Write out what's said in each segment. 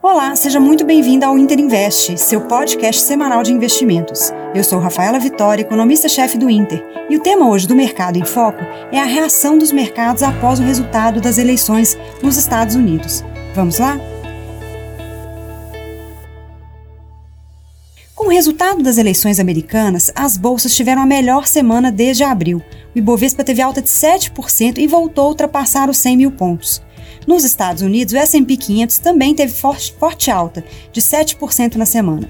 Olá, seja muito bem-vindo ao Inter Invest, seu podcast semanal de investimentos. Eu sou Rafaela Vitória, economista-chefe do Inter, e o tema hoje do Mercado em Foco é a reação dos mercados após o resultado das eleições nos Estados Unidos. Vamos lá? Com o resultado das eleições americanas, as bolsas tiveram a melhor semana desde abril. O Ibovespa teve alta de 7% e voltou a ultrapassar os 100 mil pontos. Nos Estados Unidos, o S&P 500 também teve forte, alta, de 7% na semana.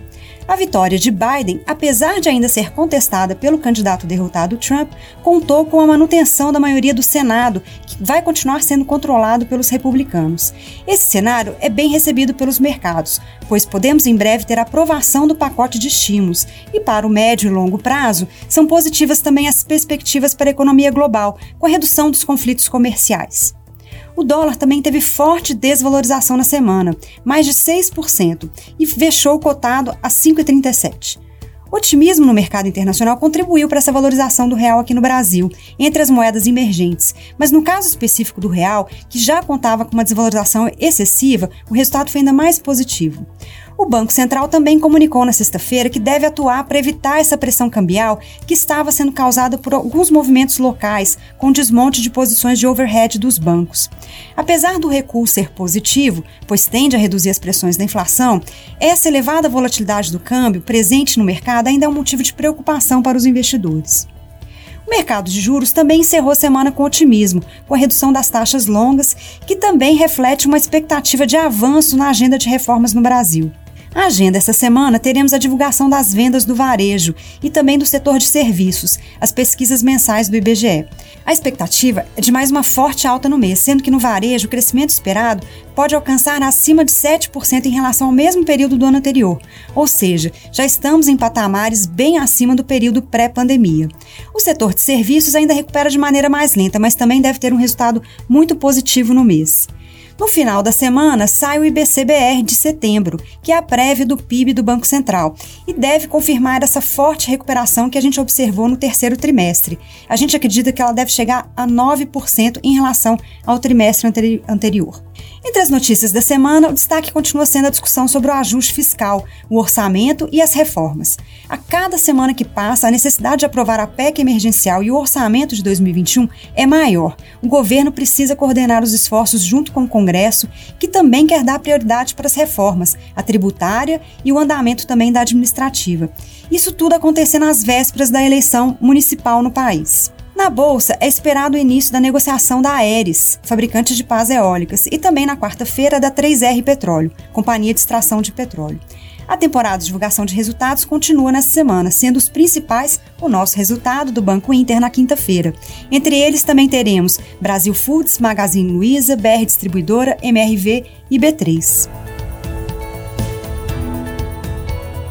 A vitória de Biden, apesar de ainda ser contestada pelo candidato derrotado Trump, contou com a manutenção da maioria do Senado, que vai continuar sendo controlado pelos republicanos. Esse cenário é bem recebido pelos mercados, pois podemos em breve ter aprovação do pacote de estímulos, e para o médio e longo prazo, são positivas também as perspectivas para a economia global, com a redução dos conflitos comerciais. O dólar também teve forte desvalorização na semana, mais de 6%, e fechou cotado a 5,37. O otimismo no mercado internacional contribuiu para essa valorização do real aqui no Brasil, entre as moedas emergentes. Mas no caso específico do real, que já contava com uma desvalorização excessiva, o resultado foi ainda mais positivo. O Banco Central também comunicou na sexta-feira que deve atuar para evitar essa pressão cambial que estava sendo causada por alguns movimentos locais com desmonte de posições de overhead dos bancos. Apesar do recuo ser positivo, pois tende a reduzir as pressões da inflação, essa elevada volatilidade do câmbio presente no mercado ainda é um motivo de preocupação para os investidores. O mercado de juros também encerrou a semana com otimismo, com a redução das taxas longas, que também reflete uma expectativa de avanço na agenda de reformas no Brasil. Na agenda essa semana teremos a divulgação das vendas do varejo e também do setor de serviços, as pesquisas mensais do IBGE. A expectativa é de mais uma forte alta no mês, sendo que no varejo o crescimento esperado pode alcançar acima de 7% em relação ao mesmo período do ano anterior, ou seja, já estamos em patamares bem acima do período pré-pandemia. O setor de serviços ainda recupera de maneira mais lenta, mas também deve ter um resultado muito positivo no mês. No final da semana, sai o IBCBR de setembro, que é a prévia do PIB do Banco Central, e deve confirmar essa forte recuperação que a gente observou no terceiro trimestre. A gente acredita que ela deve chegar a 9% em relação ao trimestre anteri anterior. Entre as notícias da semana, o destaque continua sendo a discussão sobre o ajuste fiscal, o orçamento e as reformas. A cada semana que passa, a necessidade de aprovar a PEC emergencial e o orçamento de 2021 é maior. O governo precisa coordenar os esforços junto com o Congresso, que também quer dar prioridade para as reformas, a tributária e o andamento também da administrativa. Isso tudo acontecendo às vésperas da eleição municipal no país. Na bolsa, é esperado o início da negociação da Aeres, fabricante de pás eólicas, e também na quarta-feira da 3R Petróleo, companhia de extração de petróleo. A temporada de divulgação de resultados continua nessa semana, sendo os principais o nosso resultado do Banco Inter na quinta-feira. Entre eles também teremos Brasil Foods, Magazine Luiza, BR Distribuidora, MRV e B3.